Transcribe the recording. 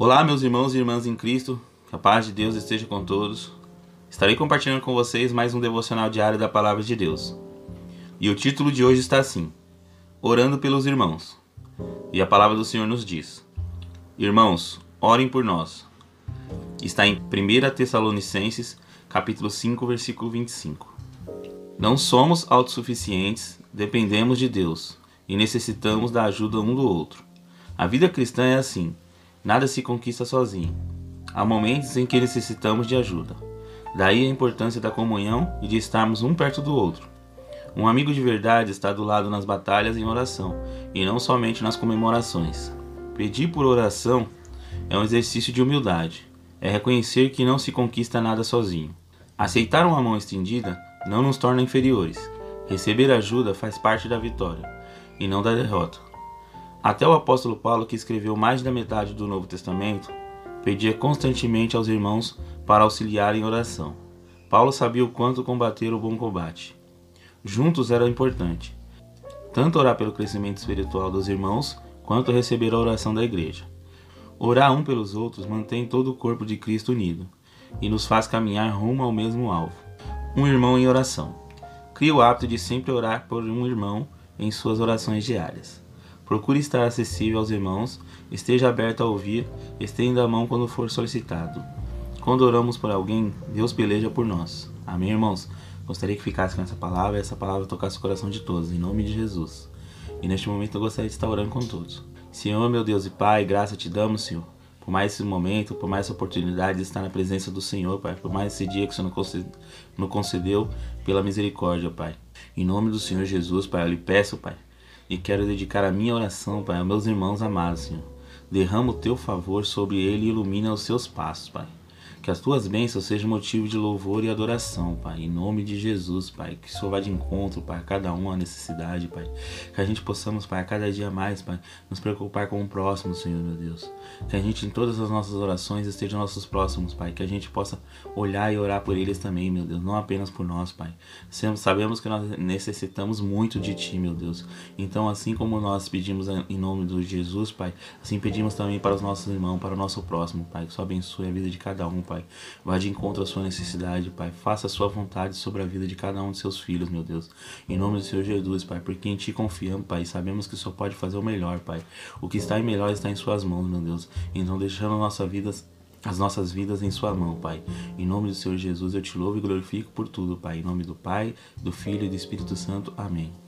Olá, meus irmãos e irmãs em Cristo, que a paz de Deus esteja com todos. Estarei compartilhando com vocês mais um devocional diário da Palavra de Deus. E o título de hoje está assim: Orando pelos Irmãos. E a palavra do Senhor nos diz: Irmãos, orem por nós. Está em 1 Tessalonicenses, capítulo 5, versículo 25. Não somos autossuficientes, dependemos de Deus e necessitamos da ajuda um do outro. A vida cristã é assim Nada se conquista sozinho. Há momentos em que necessitamos de ajuda. Daí a importância da comunhão e de estarmos um perto do outro. Um amigo de verdade está do lado nas batalhas em oração e não somente nas comemorações. Pedir por oração é um exercício de humildade. É reconhecer que não se conquista nada sozinho. Aceitar uma mão estendida não nos torna inferiores. Receber ajuda faz parte da vitória e não da derrota. Até o apóstolo Paulo, que escreveu mais da metade do Novo Testamento, pedia constantemente aos irmãos para auxiliar em oração. Paulo sabia o quanto combater o bom combate. Juntos era importante, tanto orar pelo crescimento espiritual dos irmãos, quanto receber a oração da igreja. Orar um pelos outros mantém todo o corpo de Cristo unido e nos faz caminhar rumo ao mesmo alvo. Um irmão em oração. Cria o hábito de sempre orar por um irmão em suas orações diárias. Procure estar acessível aos irmãos, esteja aberto a ouvir, estenda a mão quando for solicitado. Quando oramos por alguém, Deus peleja por nós. Amém, irmãos? Gostaria que ficasse com essa palavra e essa palavra tocasse o coração de todos, em nome de Jesus. E neste momento eu gostaria de estar orando com todos. Senhor, meu Deus e Pai, graça te damos, Senhor, por mais esse momento, por mais essa oportunidade de estar na presença do Senhor, Pai, por mais esse dia que o Senhor nos concedeu pela misericórdia, Pai. Em nome do Senhor Jesus, Pai, eu lhe peço, Pai, e quero dedicar a minha oração, Pai, aos meus irmãos amados, Senhor. Derrama o teu favor sobre ele e ilumina os seus passos, Pai. Que as tuas bênçãos sejam motivo de louvor e adoração, Pai. Em nome de Jesus, Pai. Que o Senhor vá de encontro, Pai, a cada um a necessidade, Pai. Que a gente possamos, Pai, a cada dia mais, Pai, nos preocupar com o próximo, Senhor, meu Deus. Que a gente, em todas as nossas orações, estejam nossos próximos, Pai. Que a gente possa olhar e orar por eles também, meu Deus. Não apenas por nós, Pai. Sabemos que nós necessitamos muito de Ti, meu Deus. Então, assim como nós pedimos em nome de Jesus, Pai, assim pedimos também para os nossos irmãos, para o nosso próximo, Pai. Que Senhor abençoe a vida de cada um, Pai. Vá de encontro à sua necessidade, Pai. Faça a sua vontade sobre a vida de cada um de seus filhos, meu Deus. Em nome do Senhor Jesus, Pai. Porque em Ti confiamos, Pai. Sabemos que Senhor pode fazer o melhor, Pai. O que está em melhor está em Suas mãos, meu Deus. Então, deixando a nossa vida as nossas vidas em Sua mão, Pai. Em nome do Senhor Jesus, eu te louvo e glorifico por tudo, Pai. Em nome do Pai, do Filho e do Espírito Santo. Amém.